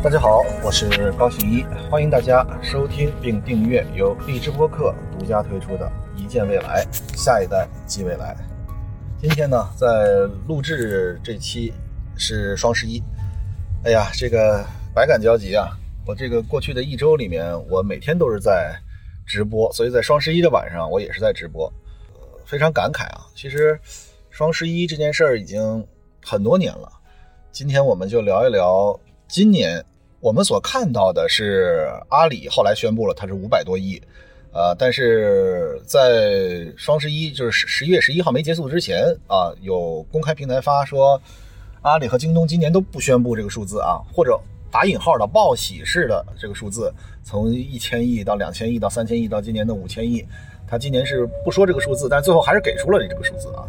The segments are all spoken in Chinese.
大家好，我是高行一，欢迎大家收听并订阅由荔枝播客独家推出的《一见未来，下一代即未来》。今天呢，在录制这期是双十一，哎呀，这个百感交集啊！我这个过去的一周里面，我每天都是在直播，所以在双十一的晚上，我也是在直播，非常感慨啊！其实双十一这件事儿已经很多年了，今天我们就聊一聊今年。我们所看到的是阿里后来宣布了它是五百多亿，呃，但是在双十一就是十十一月十一号没结束之前啊，有公开平台发说，阿里和京东今年都不宣布这个数字啊，或者打引号的报喜式的这个数字，从一千亿到两千亿到三千亿到今年的五千亿，他今年是不说这个数字，但最后还是给出了这个数字啊。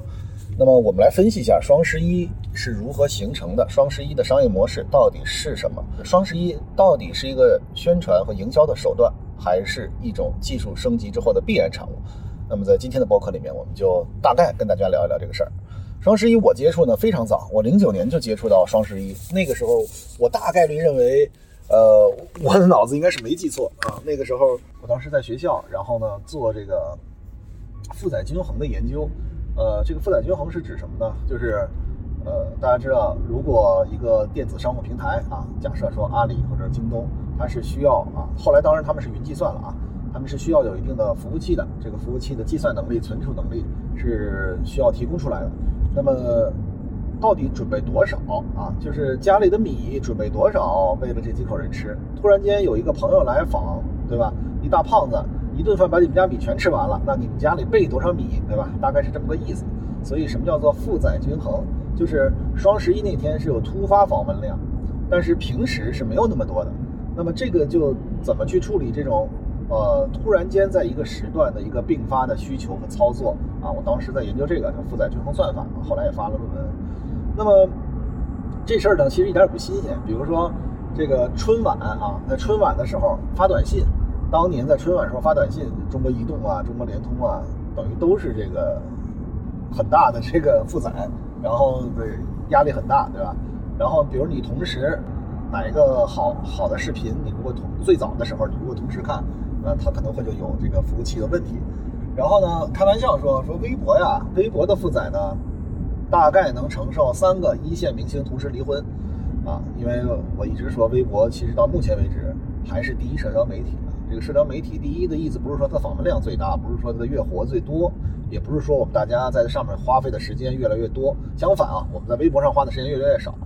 那么我们来分析一下双十一是如何形成的，双十一的商业模式到底是什么？双十一到底是一个宣传和营销的手段，还是一种技术升级之后的必然产物？那么在今天的播客里面，我们就大概跟大家聊一聊这个事儿。双十一我接触呢非常早，我零九年就接触到双十一，那个时候我大概率认为，呃，我的脑子应该是没记错啊。那个时候我当时在学校，然后呢做这个负载均衡的研究。呃，这个负载均衡是指什么呢？就是，呃，大家知道，如果一个电子商务平台啊，假设说阿里或者京东，它是需要啊，后来当然他们是云计算了啊，他们是需要有一定的服务器的，这个服务器的计算能力、存储能力是需要提供出来的。那么，到底准备多少啊？就是家里的米准备多少，为了这几口人吃？突然间有一个朋友来访，对吧？一大胖子。一顿饭把你们家米全吃完了，那你们家里备多少米，对吧？大概是这么个意思。所以什么叫做负载均衡？就是双十一那天是有突发访问量，但是平时是没有那么多的。那么这个就怎么去处理这种呃突然间在一个时段的一个并发的需求和操作啊？我当时在研究这个叫负载均衡算法，后来也发了论文。那么这事儿呢，其实一点也不新鲜。比如说这个春晚啊，在春晚的时候发短信。当年在春晚时候发短信，中国移动啊、中国联通啊，等于都是这个很大的这个负载，然后对压力很大，对吧？然后比如你同时哪一个好好的视频，你如果同最早的时候你如果同时看，那它可能会就有这个服务器的问题。然后呢，开玩笑说说微博呀，微博的负载呢，大概能承受三个一线明星同时离婚啊，因为我一直说微博其实到目前为止还是第一社交媒体。这个社交媒体第一的意思不是说它访问量最大，不是说它的月活最多，也不是说我们大家在上面花费的时间越来越多。相反啊，我们在微博上花的时间越来越少。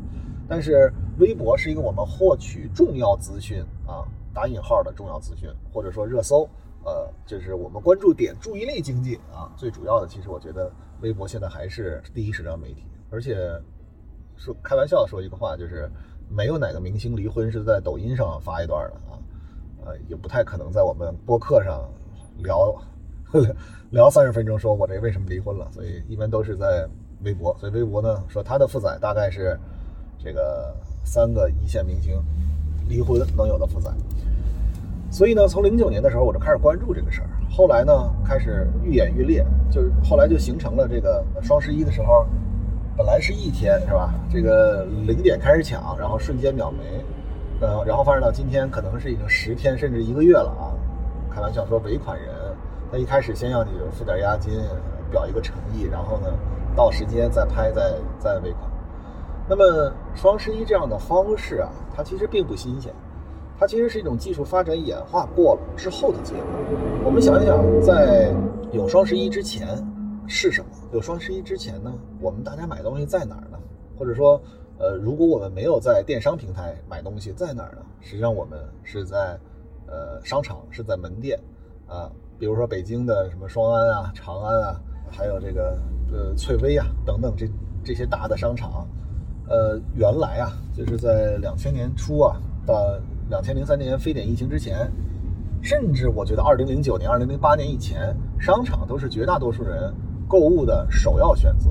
但是微博是一个我们获取重要资讯啊，打引号的重要资讯，或者说热搜，呃，就是我们关注点注意力经济啊，最主要的其实我觉得微博现在还是第一社交媒体。而且说开玩笑说一个话，就是没有哪个明星离婚是在抖音上发一段的啊。呃，也不太可能在我们播客上聊聊三十分钟，说我这为什么离婚了，所以一般都是在微博。所以微博呢，说他的负载大概是这个三个一线明星离婚能有的负载。所以呢，从零九年的时候我就开始关注这个事儿，后来呢开始愈演愈烈，就是后来就形成了这个双十一的时候，本来是一天是吧？这个零点开始抢，然后瞬间秒没。呃，然后发展到今天，可能是已经十天甚至一个月了啊！开玩笑说，尾款人他一开始先要你付点押金，表一个诚意，然后呢，到时间再拍再再尾款。那么双十一这样的方式啊，它其实并不新鲜，它其实是一种技术发展演化过了之后的结果。我们想一想，在有双十一之前是什么？有双十一之前呢，我们大家买东西在哪儿呢？或者说？呃，如果我们没有在电商平台买东西，在哪儿呢？实际上我们是在，呃，商场，是在门店，啊，比如说北京的什么双安啊、长安啊，还有这个呃翠微啊等等这这些大的商场，呃，原来啊，就是在两千年初啊，到两千零三年非典疫情之前，甚至我觉得二零零九年、二零零八年以前，商场都是绝大多数人购物的首要选择。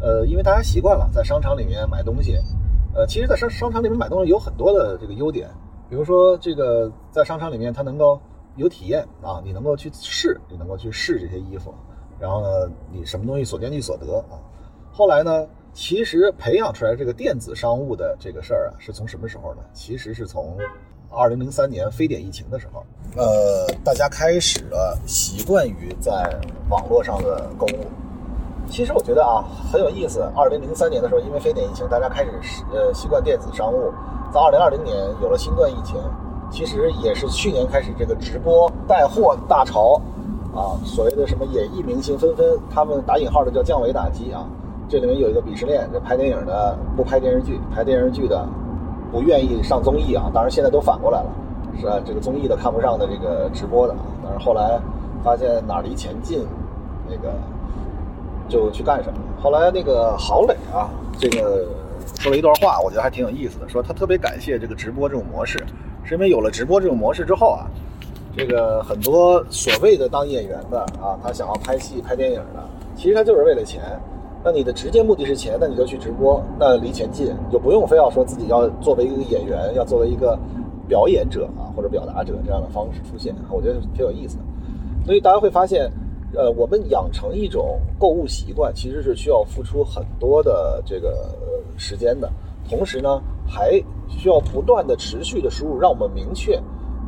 呃，因为大家习惯了在商场里面买东西，呃，其实，在商商场里面买东西有很多的这个优点，比如说这个在商场里面它能够有体验啊，你能够去试，你能够去试这些衣服，然后呢，你什么东西所见即所得啊。后来呢，其实培养出来这个电子商务的这个事儿啊，是从什么时候呢？其实是从二零零三年非典疫情的时候，呃，大家开始了习惯于在网络上的购物。其实我觉得啊，很有意思。二零零三年的时候，因为非典疫情，大家开始呃习惯电子商务。在二零二零年有了新冠疫情，其实也是去年开始这个直播带货大潮啊，所谓的什么演艺明星纷纷，他们打引号的叫降维打击啊。这里面有一个鄙视链，这拍电影的不拍电视剧，拍电视剧的不愿意上综艺啊。当然现在都反过来了，是啊，这个综艺的看不上的这个直播的啊。但是后来发现哪离钱近，那个。就去干什么？后来那个郝磊啊，这个说了一段话，我觉得还挺有意思的。说他特别感谢这个直播这种模式，是因为有了直播这种模式之后啊，这个很多所谓的当演员的啊，他想要拍戏、拍电影的，其实他就是为了钱。那你的直接目的是钱，那你就去直播，那离钱近，就不用非要说自己要作为一个演员，要作为一个表演者啊或者表达者这样的方式出现。我觉得挺有意思的。所以大家会发现。呃，我们养成一种购物习惯，其实是需要付出很多的这个时间的，同时呢，还需要不断的持续的输入，让我们明确，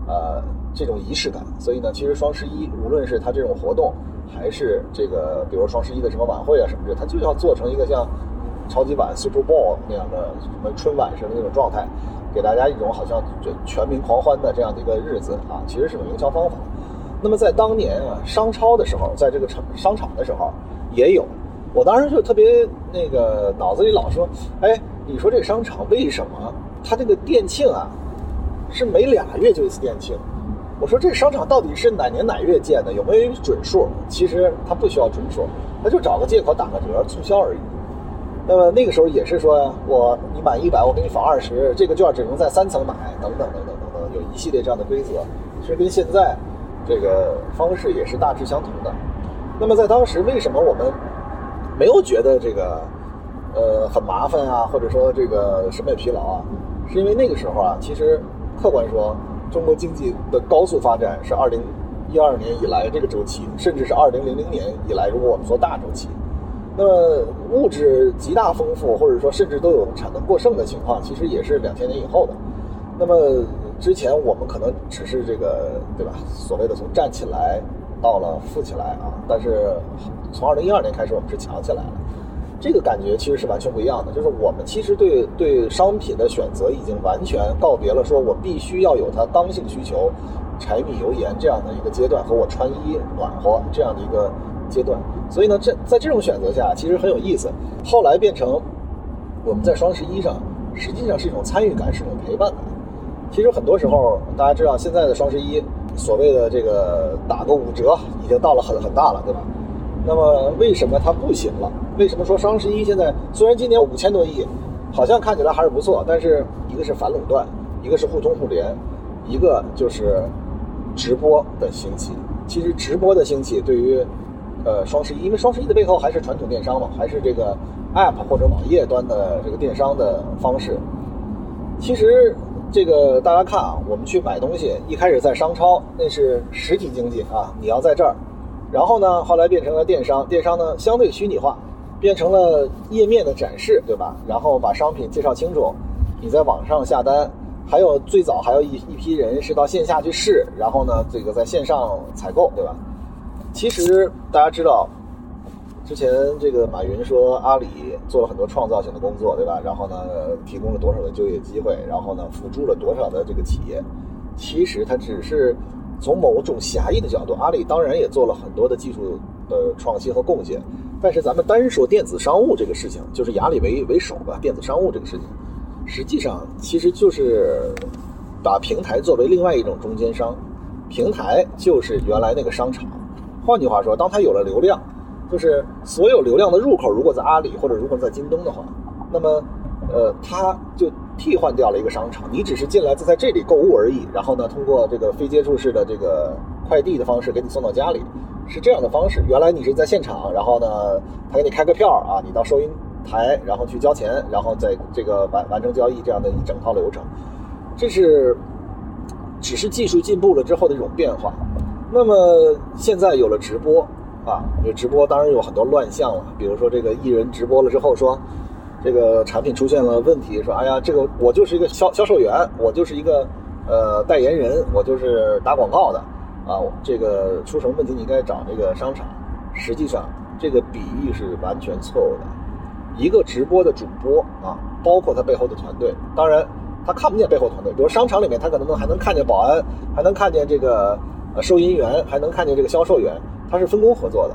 呃，这种仪式感。所以呢，其实双十一无论是它这种活动，还是这个，比如双十一的什么晚会啊什么的，它就要做成一个像超级碗 Super Bowl 那样的什么春晚似的那种状态，给大家一种好像就全民狂欢的这样的一个日子啊，其实是种营销方法。那么在当年啊，商超的时候，在这个场商场的时候，也有。我当时就特别那个脑子里老说，哎，你说这商场为什么它这个店庆啊，是每俩月就一次店庆？我说这商场到底是哪年哪月建的？有没有准数？其实它不需要准数，它就找个借口打个折促销而已。那么那个时候也是说，我你满一百，我给你返二十，这个券只能在三层买，等等等等等等，有一系列这样的规则。其实跟现在。这个方式也是大致相同的。那么在当时，为什么我们没有觉得这个呃很麻烦啊，或者说这个审美疲劳啊？是因为那个时候啊，其实客观说，中国经济的高速发展是二零一二年以来这个周期，甚至是二零零零年以来，如果我们说大周期，那么物质极大丰富，或者说甚至都有产能过剩的情况，其实也是两千年以后的。那么。之前我们可能只是这个，对吧？所谓的从站起来到了富起来啊，但是从二零一二年开始，我们是强起来了。这个感觉其实是完全不一样的。就是我们其实对对商品的选择已经完全告别了，说我必须要有它刚性需求，柴米油盐这样的一个阶段，和我穿衣暖和这样的一个阶段。所以呢，这在这种选择下，其实很有意思。后来变成我们在双十一上，实际上是一种参与感，是一种陪伴感。其实很多时候，大家知道现在的双十一，所谓的这个打个五折，已经到了很很大了，对吧？那么为什么它不行了？为什么说双十一现在虽然今年五千多亿，好像看起来还是不错，但是一个是反垄断，一个是互通互联，一个就是直播的兴起。其实直播的兴起对于呃双十一，因为双十一的背后还是传统电商嘛，还是这个 App 或者网页端的这个电商的方式。其实。这个大家看啊，我们去买东西，一开始在商超，那是实体经济啊，你要在这儿，然后呢，后来变成了电商，电商呢相对虚拟化，变成了页面的展示，对吧？然后把商品介绍清楚，你在网上下单，还有最早还有一一批人是到线下去试，然后呢，这个在线上采购，对吧？其实大家知道。之前这个马云说阿里做了很多创造性的工作，对吧？然后呢，提供了多少的就业机会？然后呢，辅助了多少的这个企业？其实它只是从某种狭义的角度，阿里当然也做了很多的技术的创新和贡献。但是咱们单说电子商务这个事情，就是以阿里为为首吧。电子商务这个事情，实际上其实就是把平台作为另外一种中间商，平台就是原来那个商场。换句话说，当它有了流量。就是所有流量的入口，如果在阿里或者如果在京东的话，那么，呃，它就替换掉了一个商场，你只是进来就在这里购物而已。然后呢，通过这个非接触式的这个快递的方式给你送到家里，是这样的方式。原来你是在现场，然后呢，他给你开个票啊，你到收银台，然后去交钱，然后在这个完完成交易这样的一整套流程，这是只是技术进步了之后的一种变化。那么现在有了直播。啊，这直播当然有很多乱象了，比如说这个艺人直播了之后说，这个产品出现了问题，说哎呀，这个我就是一个销销售员，我就是一个呃代言人，我就是打广告的啊，这个出什么问题你应该找这个商场。实际上，这个比喻是完全错误的。一个直播的主播啊，包括他背后的团队，当然他看不见背后团队，比如商场里面他可能还能看见保安，还能看见这个呃收银员，还能看见这个销售员，他是分工合作的。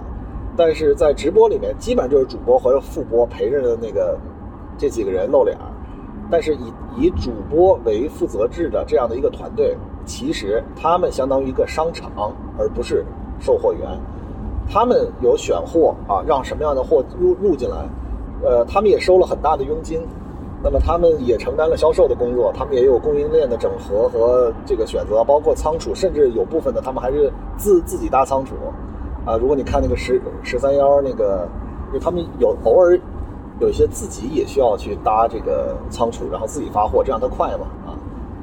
但是在直播里面，基本上就是主播和副播陪着的那个。这几个人露脸但是以以主播为负责制的这样的一个团队，其实他们相当于一个商场，而不是售货员。他们有选货啊，让什么样的货入入进来，呃，他们也收了很大的佣金。那么他们也承担了销售的工作，他们也有供应链的整合和这个选择，包括仓储，甚至有部分的他们还是自自己搭仓储。啊，如果你看那个十十三幺那个，就他们有偶尔。有一些自己也需要去搭这个仓储，然后自己发货，这样它快嘛啊？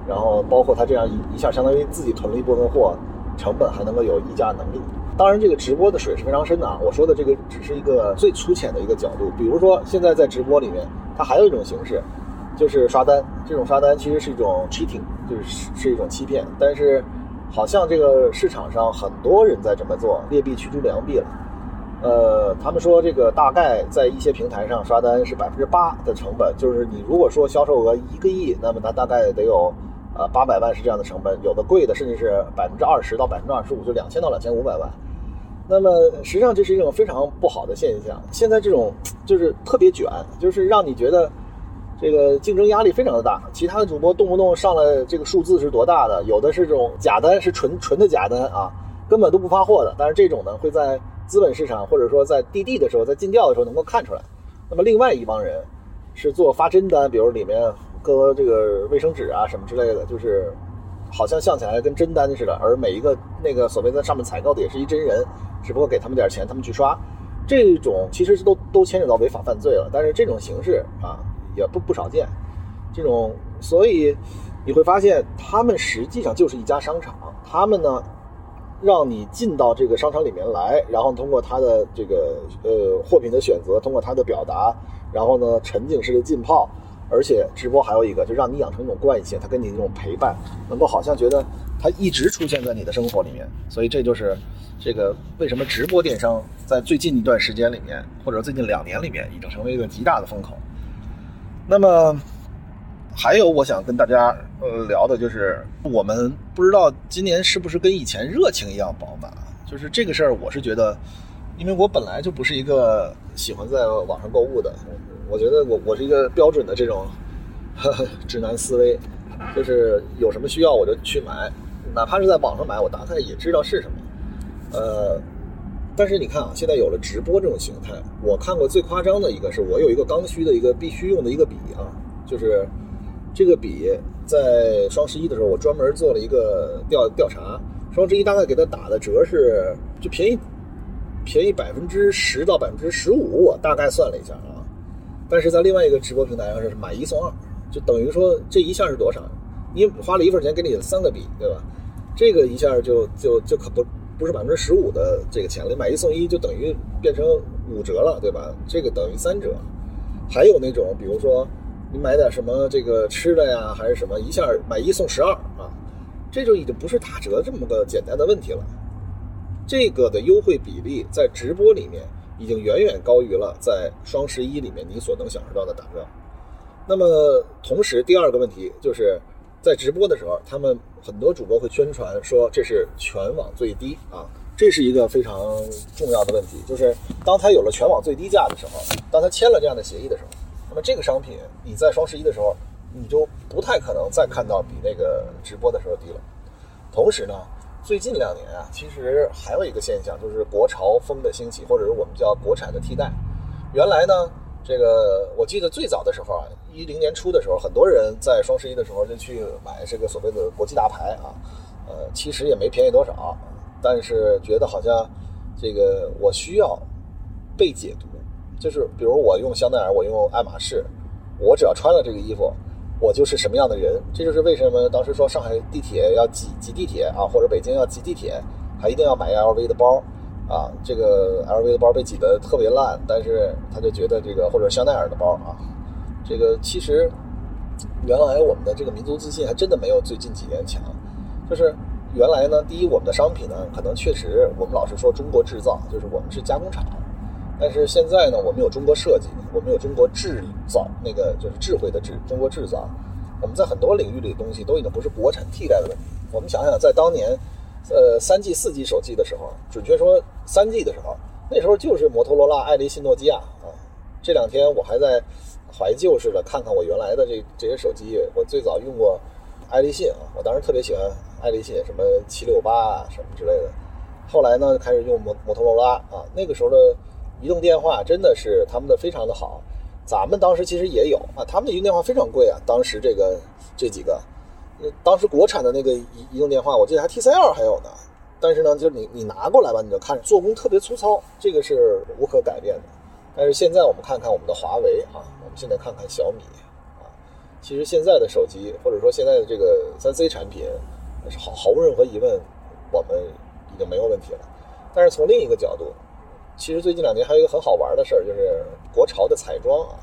然后包括他这样一一下，相当于自己囤了一部分货，成本还能够有议价能力。当然，这个直播的水是非常深的啊。我说的这个只是一个最粗浅的一个角度。比如说，现在在直播里面，它还有一种形式，就是刷单。这种刷单其实是一种 cheating，就是是一种欺骗。但是，好像这个市场上很多人在这么做，劣币驱逐良币了。呃，他们说这个大概在一些平台上刷单是百分之八的成本，就是你如果说销售额一个亿，那么它大概得有呃八百万是这样的成本，有的贵的甚至是百分之二十到百分之二十五，就两千到两千五百万。那么实际上这是一种非常不好的现象。现在这种就是特别卷，就是让你觉得这个竞争压力非常的大。其他的主播动不动上来这个数字是多大的，有的是这种假单，是纯纯的假单啊，根本都不发货的。但是这种呢会在资本市场或者说在滴滴的时候，在尽调的时候能够看出来。那么另外一帮人是做发真单，比如里面搁这个卫生纸啊什么之类的，就是好像像起来跟真单似的。而每一个那个所谓在上面采购的也是一真人，只不过给他们点钱，他们去刷。这种其实都都牵扯到违法犯罪了。但是这种形式啊也不不少见。这种所以你会发现，他们实际上就是一家商场，他们呢。让你进到这个商场里面来，然后通过他的这个呃货品的选择，通过他的表达，然后呢沉浸式的浸泡，而且直播还有一个，就让你养成一种惯性，他跟你这种陪伴，能够好像觉得他一直出现在你的生活里面，所以这就是这个为什么直播电商在最近一段时间里面，或者最近两年里面，已经成为一个极大的风口。那么。还有，我想跟大家呃聊的就是，我们不知道今年是不是跟以前热情一样饱满。就是这个事儿，我是觉得，因为我本来就不是一个喜欢在网上购物的，我觉得我我是一个标准的这种呵呵直男思维，就是有什么需要我就去买，哪怕是在网上买，我大概也知道是什么。呃，但是你看啊，现在有了直播这种形态，我看过最夸张的一个是我有一个刚需的一个必须用的一个笔啊，就是。这个笔在双十一的时候，我专门做了一个调调查。双十一大概给它打的折是就便宜便宜百分之十到百分之十五，我大概算了一下啊。但是在另外一个直播平台上是买一送二，就等于说这一下是多少？你花了一份钱给你三个笔，对吧？这个一下就就就可不不是百分之十五的这个钱了，买一送一就等于变成五折了，对吧？这个等于三折。还有那种比如说。你买点什么这个吃的呀，还是什么？一下买一送十二啊，这就已经不是打折这么个简单的问题了。这个的优惠比例在直播里面已经远远高于了在双十一里面你所能享受到的打折。那么同时，第二个问题就是在直播的时候，他们很多主播会宣传说这是全网最低啊，这是一个非常重要的问题。就是当他有了全网最低价的时候，当他签了这样的协议的时候。那么这个商品，你在双十一的时候，你就不太可能再看到比那个直播的时候低了。同时呢，最近两年啊，其实还有一个现象，就是国潮风的兴起，或者是我们叫国产的替代。原来呢，这个我记得最早的时候啊，一零年初的时候，很多人在双十一的时候就去买这个所谓的国际大牌啊，呃，其实也没便宜多少，但是觉得好像这个我需要被解读。就是比如我用香奈儿，我用爱马仕，我只要穿了这个衣服，我就是什么样的人。这就是为什么当时说上海地铁要挤挤地铁啊，或者北京要挤地铁，还一定要买 LV 的包啊。这个 LV 的包被挤得特别烂，但是他就觉得这个或者香奈儿的包啊，这个其实原来我们的这个民族自信还真的没有最近几年强。就是原来呢，第一，我们的商品呢，可能确实我们老是说中国制造，就是我们是加工厂。但是现在呢，我们有中国设计，我们有中国制造，那个就是智慧的智，中国制造。我们在很多领域里的东西都已经不是国产替代的问题。我们想想，在当年，呃，三 G、四 G 手机的时候，准确说三 G 的时候，那时候就是摩托罗拉、爱立信、诺基亚啊。这两天我还在怀旧似的看看我原来的这这些手机，我最早用过爱立信啊，我当时特别喜欢爱立信，什么七六八啊什么之类的。后来呢，开始用摩摩托罗拉啊，那个时候的。移动电话真的是他们的非常的好，咱们当时其实也有啊，他们的移动电话非常贵啊。当时这个这几个，当时国产的那个移移动电话，我记得还 TCL 还有呢。但是呢，就是你你拿过来吧，你就看做工特别粗糙，这个是无可改变的。但是现在我们看看我们的华为啊，我们现在看看小米啊，其实现在的手机或者说现在的这个三 C 产品，是毫毫无任何疑问，我们已经没有问题了。但是从另一个角度。其实最近两年还有一个很好玩的事儿，就是国潮的彩妆啊。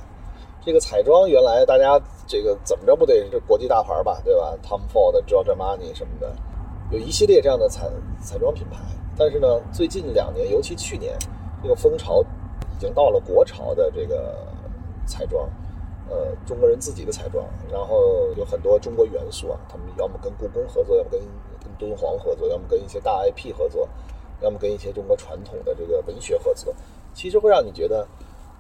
这个彩妆原来大家这个怎么着不得是国际大牌吧，对吧？Tom Ford、Giorgio Armani 什么的，有一系列这样的彩彩妆品牌。但是呢，最近两年，尤其去年，这个风潮已经到了国潮的这个彩妆，呃，中国人自己的彩妆，然后有很多中国元素啊。他们要么跟故宫合作，要么跟跟敦煌合作，要么跟一些大 IP 合作。要么跟一些中国传统的这个文学合作，其实会让你觉得，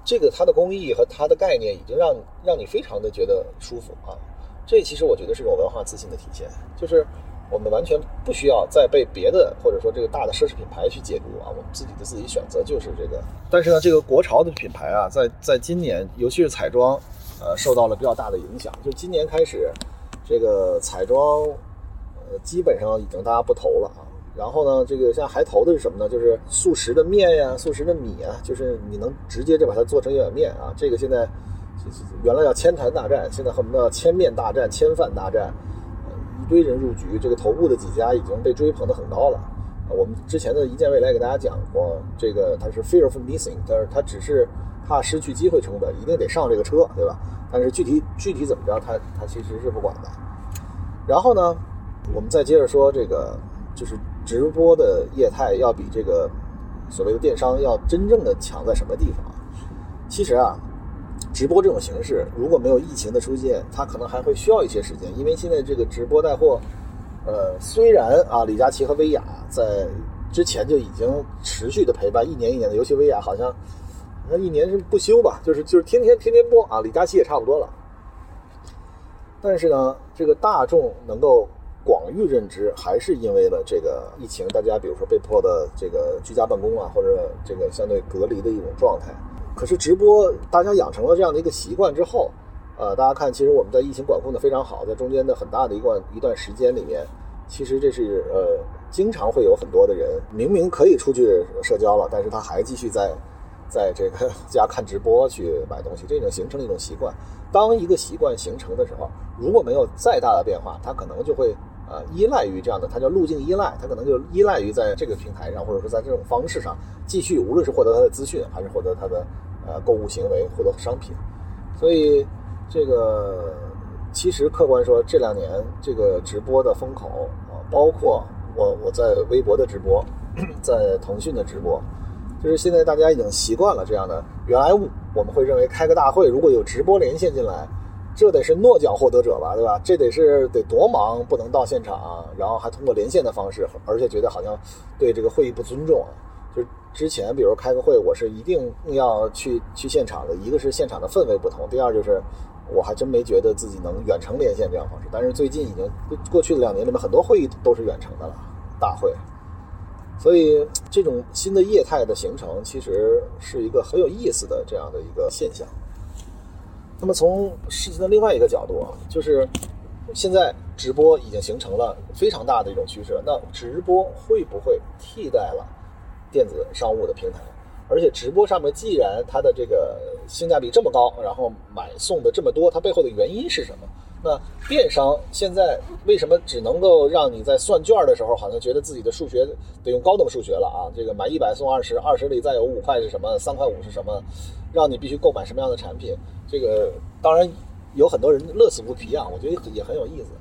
这个它的工艺和它的概念已经让让你非常的觉得舒服啊。这其实我觉得是一种文化自信的体现，就是我们完全不需要再被别的或者说这个大的奢侈品牌去解读啊，我们自己的自己选择就是这个。但是呢，这个国潮的品牌啊，在在今年，尤其是彩妆，呃，受到了比较大的影响。就今年开始，这个彩妆，呃，基本上已经大家不投了啊。然后呢，这个像还投的是什么呢？就是速食的面呀，速食的米啊，就是你能直接就把它做成一碗面啊。这个现在原来叫千坛大战，现在恨不得千面大战、千饭大战，堆人入局。这个头部的几家已经被追捧得很高了。我们之前的一见未来给大家讲过，这个它是 fear of missing，但是它只是怕失去机会成本，一定得上这个车，对吧？但是具体具体怎么着，它它其实是不管的。然后呢，我们再接着说这个。就是直播的业态要比这个所谓的电商要真正的强在什么地方？其实啊，直播这种形式如果没有疫情的出现，它可能还会需要一些时间。因为现在这个直播带货，呃，虽然啊，李佳琦和薇娅在之前就已经持续的陪伴一年一年的，尤其薇娅好像那一年是不休吧，就是就是天天天天播啊，李佳琦也差不多了。但是呢，这个大众能够。广域认知还是因为了这个疫情，大家比如说被迫的这个居家办公啊，或者这个相对隔离的一种状态。可是直播，大家养成了这样的一个习惯之后，呃，大家看，其实我们在疫情管控的非常好，在中间的很大的一段一段时间里面，其实这是呃，经常会有很多的人明明可以出去社交了，但是他还继续在在这个家看直播去买东西，这种形成了一种习惯。当一个习惯形成的时候，如果没有再大的变化，它可能就会。呃，依赖于这样的，它叫路径依赖，它可能就依赖于在这个平台上，或者说在这种方式上继续，无论是获得它的资讯，还是获得它的呃购物行为，获得商品。所以这个其实客观说，这两年这个直播的风口啊，包括我我在微博的直播，在腾讯的直播，就是现在大家已经习惯了这样的。原来我们会认为开个大会，如果有直播连线进来。这得是诺奖获得者吧，对吧？这得是得多忙，不能到现场，然后还通过连线的方式，而且觉得好像对这个会议不尊重啊。就之前，比如开个会，我是一定要去去现场的。一个是现场的氛围不同，第二就是我还真没觉得自己能远程连线这样方式。但是最近已经过去的两年里面，很多会议都是远程的了，大会。所以这种新的业态的形成，其实是一个很有意思的这样的一个现象。那么从事情的另外一个角度啊，就是现在直播已经形成了非常大的一种趋势。那直播会不会替代了电子商务的平台？而且直播上面既然它的这个性价比这么高，然后买送的这么多，它背后的原因是什么？那电商现在为什么只能够让你在算券的时候，好像觉得自己的数学得用高等数学了啊？这个买一百送二十，二十里再有五块是什么？三块五是什么？让你必须购买什么样的产品？这个当然有很多人乐此不疲啊，我觉得也很有意思。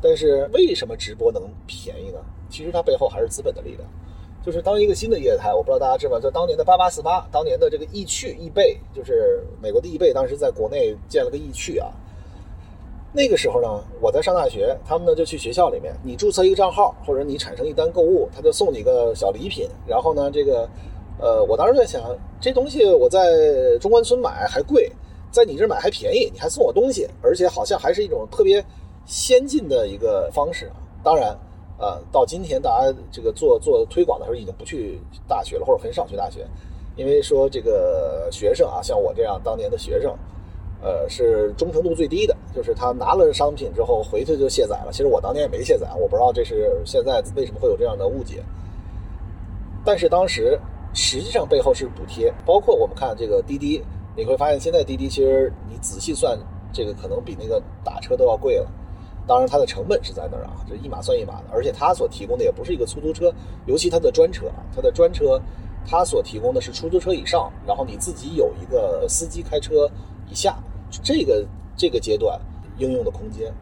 但是为什么直播能便宜呢？其实它背后还是资本的力量。就是当一个新的业态，我不知道大家知道？就当年的八八四八，当年的这个易趣易贝，就是美国的易贝，当时在国内建了个易趣啊。那个时候呢，我在上大学，他们呢就去学校里面，你注册一个账号，或者你产生一单购物，他就送你个小礼品。然后呢，这个，呃，我当时在想，这东西我在中关村买还贵，在你这买还便宜，你还送我东西，而且好像还是一种特别先进的一个方式啊。当然，呃，到今天大家这个做做推广的时候，已经不去大学了，或者很少去大学，因为说这个学生啊，像我这样当年的学生。呃，是忠诚度最低的，就是他拿了商品之后回去就卸载了。其实我当年也没卸载，我不知道这是现在为什么会有这样的误解。但是当时实际上背后是补贴，包括我们看这个滴滴，你会发现现在滴滴其实你仔细算，这个可能比那个打车都要贵了。当然它的成本是在那儿啊，这一码算一码的，而且它所提供的也不是一个出租车，尤其它的专车啊，它的专车它所提供的是出租车以上，然后你自己有一个司机开车以下。这个这个阶段应用的空间，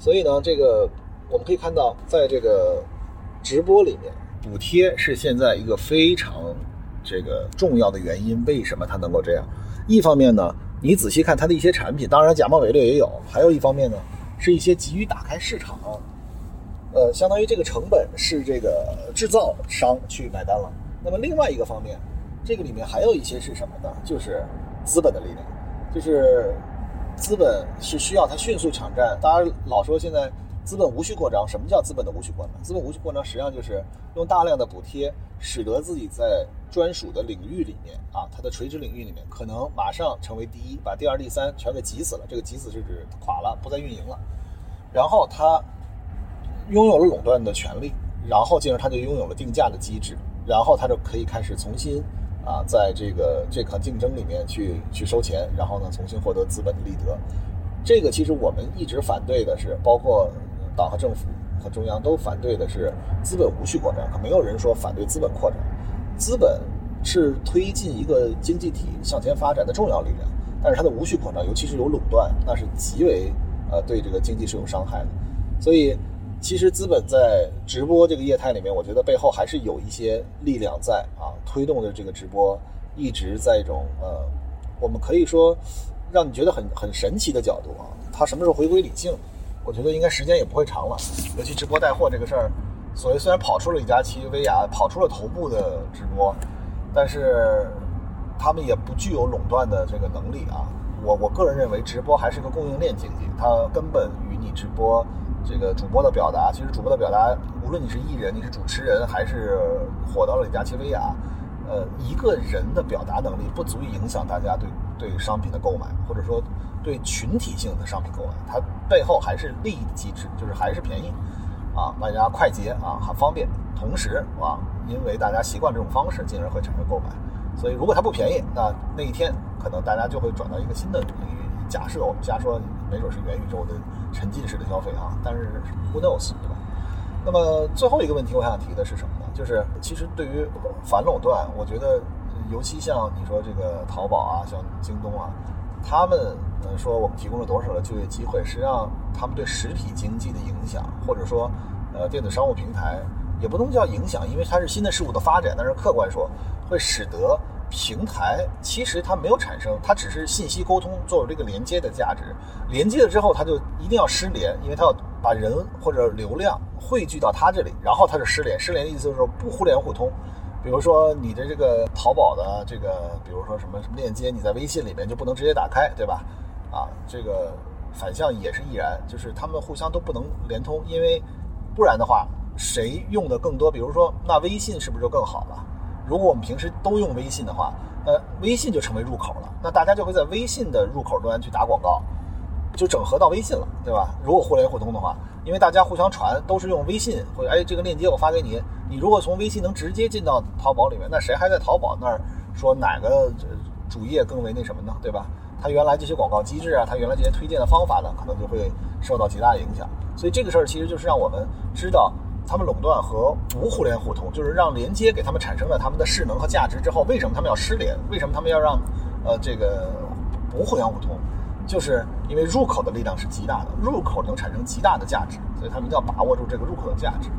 所以呢，这个我们可以看到，在这个直播里面，补贴是现在一个非常这个重要的原因。为什么它能够这样？一方面呢，你仔细看它的一些产品，当然假冒伪劣也有；还有一方面呢，是一些急于打开市场，呃，相当于这个成本是这个制造商去买单了。那么另外一个方面，这个里面还有一些是什么呢？就是资本的力量，就是。资本是需要它迅速抢占。当然老说现在资本无序扩张，什么叫资本的无序扩张？资本无序扩张实际上就是用大量的补贴，使得自己在专属的领域里面啊，它的垂直领域里面可能马上成为第一，把第二、第三全给挤死了。这个挤死是指垮了，不再运营了。然后它拥有了垄断的权利，然后进而它就拥有了定价的机制，然后它就可以开始重新。啊，在这个这场竞争里面去去收钱，然后呢，重新获得资本的利得。这个其实我们一直反对的是，包括党和政府和中央都反对的是资本无序扩张，可没有人说反对资本扩张。资本是推进一个经济体向前发展的重要力量，但是它的无序扩张，尤其是有垄断，那是极为呃对这个经济是有伤害的。所以。其实资本在直播这个业态里面，我觉得背后还是有一些力量在啊，推动着这个直播一直在一种呃，我们可以说让你觉得很很神奇的角度啊。它什么时候回归理性？我觉得应该时间也不会长了。尤其直播带货这个事儿，所谓虽然跑出了李佳琦、薇娅，跑出了头部的直播，但是他们也不具有垄断的这个能力啊。我我个人认为，直播还是个供应链经济，它根本与你直播。这个主播的表达，其实主播的表达，无论你是艺人，你是主持人，还是火到了李佳琦、薇娅，呃，一个人的表达能力不足以影响大家对对商品的购买，或者说对群体性的商品购买，它背后还是利益的机制，就是还是便宜，啊，大家快捷啊，很方便，同时啊，因为大家习惯这种方式，进而会产生购买，所以如果它不便宜，那那一天可能大家就会转到一个新的领域。假设我们瞎说，没准是元宇宙的沉浸式的消费啊，但是 who knows，对吧？那么最后一个问题，我想提的是什么呢？就是其实对于反垄断，我觉得尤其像你说这个淘宝啊，像京东啊，他们呃说我们提供了多少的就业机会，实际上他们对实体经济的影响，或者说呃电子商务平台也不能叫影响，因为它是新的事物的发展，但是客观说会使得。平台其实它没有产生，它只是信息沟通作为这个连接的价值。连接了之后，它就一定要失联，因为它要把人或者流量汇聚到它这里，然后它就失联。失联的意思就是说不互联互通。比如说你的这个淘宝的这个，比如说什么什么链接，你在微信里面就不能直接打开，对吧？啊，这个反向也是易然，就是他们互相都不能连通，因为不然的话，谁用的更多？比如说那微信是不是就更好了？如果我们平时都用微信的话，那微信就成为入口了。那大家就会在微信的入口端去打广告，就整合到微信了，对吧？如果互联互通的话，因为大家互相传都是用微信，或者哎这个链接我发给你，你如果从微信能直接进到淘宝里面，那谁还在淘宝那儿说哪个主页更为那什么呢？对吧？它原来这些广告机制啊，它原来这些推荐的方法呢，可能就会受到极大的影响。所以这个事儿其实就是让我们知道，他们垄断和无互联互通，就是让连接给他们产生了他们的势能和价值之后，为什么他们要失联？为什么他们要让呃这个不互联互通？就是因为入口的力量是极大的，入口能产生极大的价值，所以他们一定要把握住这个入口的价值。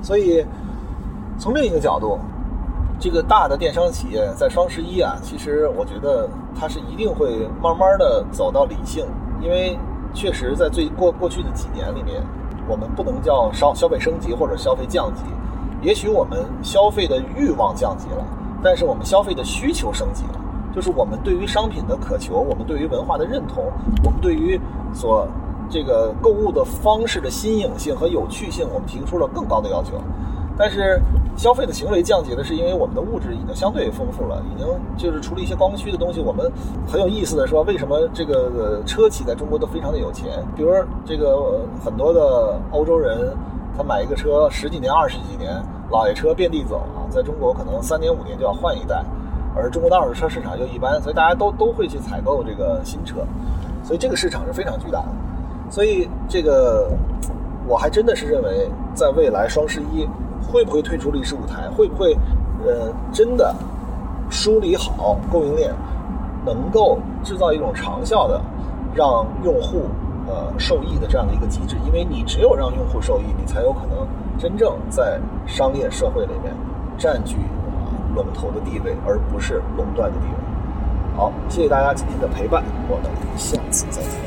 所以从另一个角度，这个大的电商企业在双十一啊，其实我觉得它是一定会慢慢的走到理性，因为确实在最过过去的几年里面，我们不能叫消消费升级或者消费降级，也许我们消费的欲望降级了，但是我们消费的需求升级了。就是我们对于商品的渴求，我们对于文化的认同，我们对于所这个购物的方式的新颖性和有趣性，我们提出了更高的要求。但是消费的行为降级了，是因为我们的物质已经相对丰富了，已经就是除了一些刚需的东西，我们很有意思的说，为什么这个车企在中国都非常的有钱？比如这个很多的欧洲人，他买一个车十几年、二十几年，老爷车遍地走啊，在中国可能三年五年就要换一代。而中国的二手车市场又一般，所以大家都都会去采购这个新车，所以这个市场是非常巨大的。所以这个我还真的是认为，在未来双十一会不会退出历史舞台，会不会呃真的梳理好供应链，能够制造一种长效的让用户呃受益的这样的一个机制？因为你只有让用户受益，你才有可能真正在商业社会里面占据。龙头的地位，而不是垄断的地位。好，谢谢大家今天的陪伴，我们下次再见。